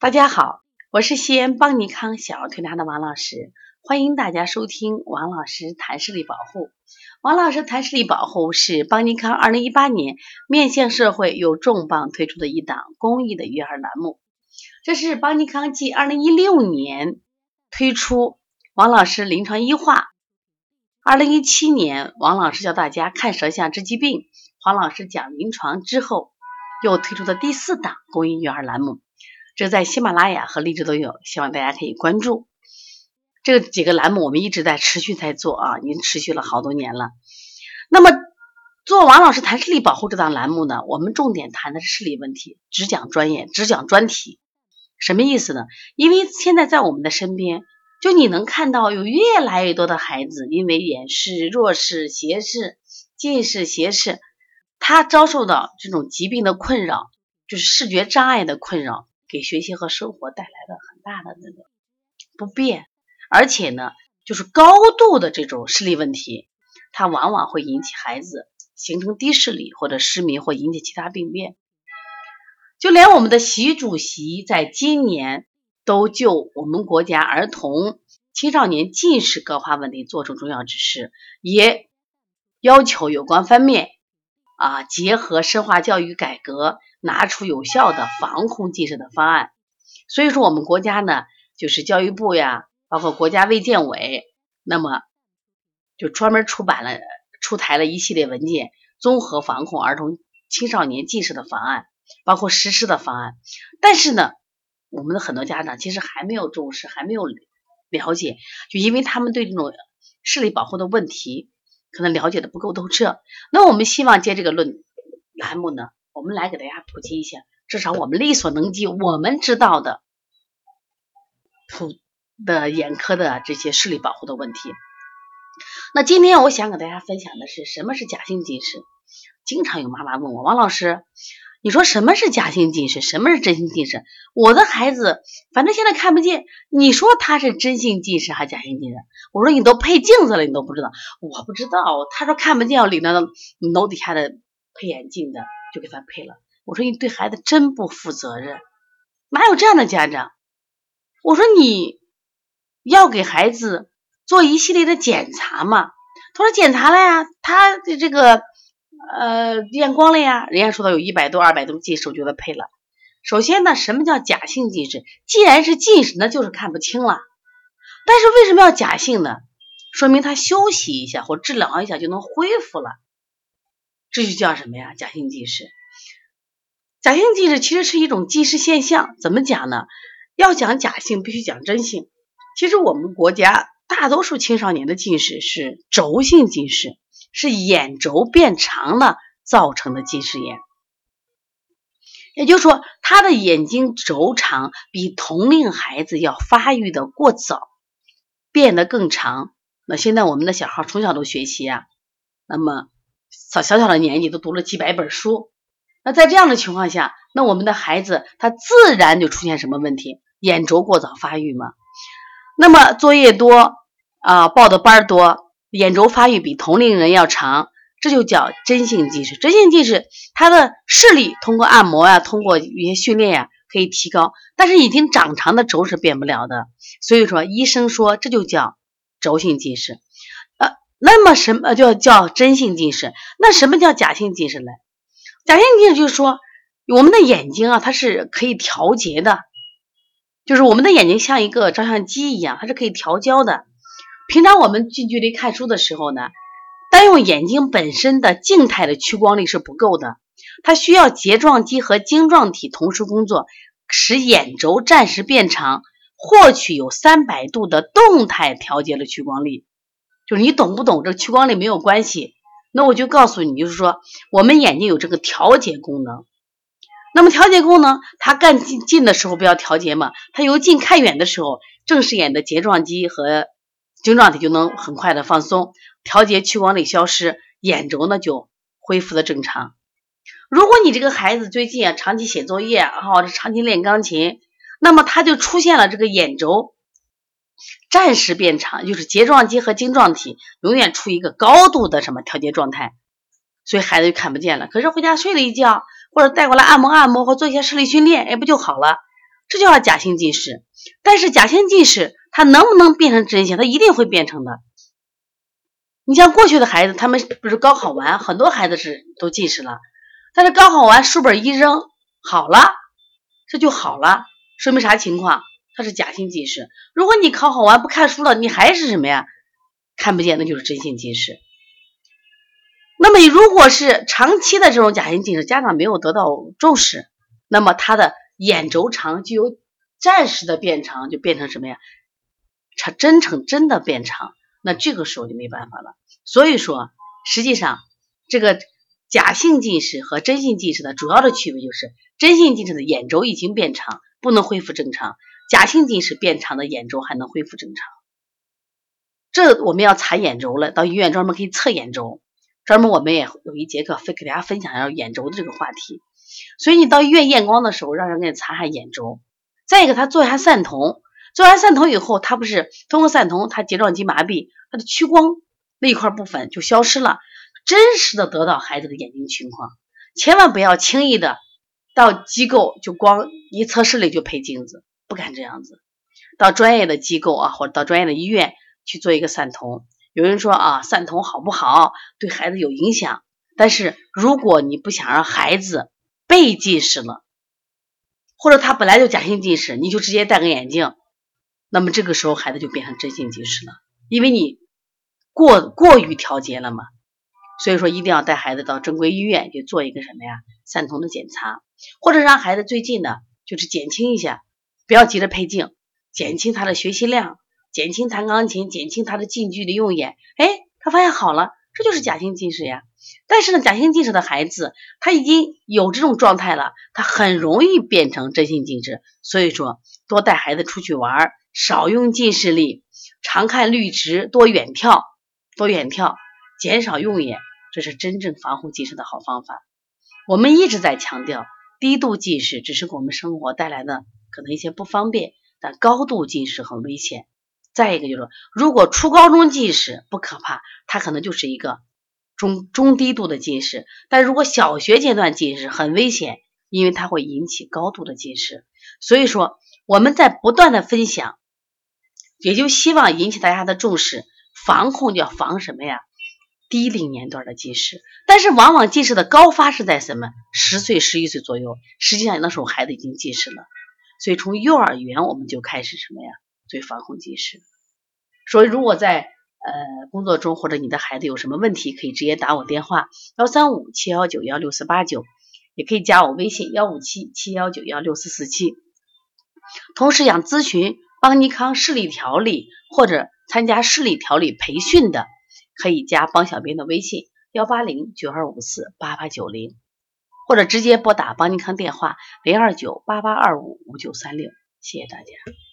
大家好，我是西安邦尼康小儿推拿的王老师，欢迎大家收听王老师谈视力保护。王老师谈视力保护是邦尼康二零一八年面向社会又重磅推出的一档公益的育儿栏目。这是邦尼康继二零一六年推出王老师临床医话，二零一七年王老师教大家看舌象治疾病，黄老师讲临床之后，又推出的第四档公益育儿栏目。这在喜马拉雅和荔枝都有，希望大家可以关注。这几个栏目我们一直在持续在做啊，已经持续了好多年了。那么做王老师谈视力保护这档栏目呢，我们重点谈的是视力问题，只讲专业，只讲专题。什么意思呢？因为现在在我们的身边，就你能看到有越来越多的孩子因为远视、弱视、斜视、近视、斜视，他遭受到这种疾病的困扰，就是视觉障碍的困扰。给学习和生活带来了很大的那个不便，而且呢，就是高度的这种视力问题，它往往会引起孩子形成低视力或者失明，或引起其他病变。就连我们的习主席在今年都就我们国家儿童青少年近视高发问题作出重要指示，也要求有关方面啊结合深化教育改革。拿出有效的防控近视的方案，所以说我们国家呢，就是教育部呀，包括国家卫健委，那么就专门出版了、出台了一系列文件，综合防控儿童青少年近视的方案，包括实施的方案。但是呢，我们的很多家长其实还没有重视，还没有了解，就因为他们对这种视力保护的问题可能了解的不够透彻。那我们希望借这个论栏目呢。我们来给大家普及一下，至少我们力所能及、我们知道的普的眼科的这些视力保护的问题。那今天我想给大家分享的是什么是假性近视。经常有妈妈问我，王老师，你说什么是假性近视，什么是真性近视？我的孩子反正现在看不见，你说他是真性近视还是假性近视？我说你都配镜子了，你都不知道？我不知道。他说看不见，我领那楼底下的配眼镜的。就给他配了。我说你对孩子真不负责任，哪有这样的家长？我说你要给孩子做一系列的检查嘛。他说检查了呀，他的这个呃验光了呀，人家说他有一百多、二百多近视，我就给他配了。首先呢，什么叫假性近视？既然是近视，那就是看不清了。但是为什么要假性呢？说明他休息一下或治疗一下就能恢复了。这就叫什么呀？假性近视。假性近视其实是一种近视现象。怎么讲呢？要讲假性，必须讲真性。其实我们国家大多数青少年的近视是轴性近视，是眼轴变长了造成的近视眼。也就是说，他的眼睛轴长比同龄孩子要发育的过早，变得更长。那现在我们的小孩从小都学习啊，那么。小小小的年纪都读了几百本书，那在这样的情况下，那我们的孩子他自然就出现什么问题？眼轴过早发育嘛。那么作业多啊，报的班多，眼轴发育比同龄人要长，这就叫真性近视。真性近视，他的视力通过按摩呀，通过一些训练呀可以提高，但是已经长长的轴是变不了的。所以说，医生说这就叫轴性近视。呃那么什么叫叫真性近视？那什么叫假性近视呢？假性近视就是说，我们的眼睛啊，它是可以调节的，就是我们的眼睛像一个照相机一样，它是可以调焦的。平常我们近距离看书的时候呢，单用眼睛本身的静态的屈光力是不够的，它需要睫状肌和晶状体同时工作，使眼轴暂时变长，获取有三百度的动态调节的屈光力。就是你懂不懂这屈光力没有关系，那我就告诉你，就是说我们眼睛有这个调节功能。那么调节功能，它干近近的时候不要调节嘛，它由近看远的时候，正视眼的睫状肌和晶状体就能很快的放松，调节屈光力消失，眼轴呢就恢复的正常。如果你这个孩子最近啊长期写作业，然后长期练钢琴，那么他就出现了这个眼轴。暂时变长，就是睫状肌和晶状体永远处于一个高度的什么调节状态，所以孩子就看不见了。可是回家睡了一觉，或者带过来按摩按摩，或做一些视力训练，哎，不就好了？这就叫假性近视。但是假性近视它能不能变成真性？它一定会变成的。你像过去的孩子，他们不是高考完，很多孩子是都近视了，但是高考完书本一扔，好了，这就好了，说明啥情况？它是假性近视。如果你考好完不看书了，你还是什么呀？看不见，那就是真性近视。那么如果是长期的这种假性近视，家长没有得到重视，那么他的眼轴长就由暂时的变长，就变成什么呀？长真成真的变长，那这个时候就没办法了。所以说，实际上这个假性近视和真性近视的主要的区别就是，真性近视的眼轴已经变长，不能恢复正常；假性近视变长的眼轴还能恢复正常。这我们要查眼轴了，到医院专门可以测眼轴。专门我们也有一节课分给大家分享一下眼轴的这个话题，所以你到医院验光的时候，让人给你查下眼轴。再一个，他做一下散瞳，做完散瞳以后，他不是通过散瞳，他睫状肌麻痹，他的屈光那一块部分就消失了，真实的得到孩子的眼睛情况。千万不要轻易的到机构就光一测视力就配镜子，不敢这样子。到专业的机构啊，或者到专业的医院去做一个散瞳。有人说啊，散瞳好不好？对孩子有影响。但是如果你不想让孩子被近视了，或者他本来就假性近视，你就直接戴个眼镜，那么这个时候孩子就变成真性近视了，因为你过过于调节了嘛。所以说一定要带孩子到正规医院去做一个什么呀散瞳的检查，或者让孩子最近呢就是减轻一下，不要急着配镜，减轻他的学习量。减轻弹钢琴，减轻他的近距离用眼，哎，他发现好了，这就是假性近视呀。但是呢，假性近视的孩子他已经有这种状态了，他很容易变成真性近视。所以说，多带孩子出去玩，少用近视力，常看绿植，多远眺，多远眺，减少用眼，这是真正防护近视的好方法。我们一直在强调，低度近视只是给我们生活带来的可能一些不方便，但高度近视很危险。再一个就是，如果初高中近视不可怕，它可能就是一个中中低度的近视；但如果小学阶段近视很危险，因为它会引起高度的近视。所以说，我们在不断的分享，也就希望引起大家的重视。防控就要防什么呀？低龄年段的近视，但是往往近视的高发是在什么？十岁、十一岁左右，实际上那时候孩子已经近视了。所以从幼儿园我们就开始什么呀？最防控近视，所以如果在呃工作中或者你的孩子有什么问题，可以直接打我电话幺三五七幺九幺六四八九，也可以加我微信幺五七七幺九幺六四四七。同时想咨询邦尼康视力调理或者参加视力调理培训的，可以加邦小兵的微信幺八零九二五四八八九零，或者直接拨打邦尼康电话零二九八八二五五九三六。谢谢大家。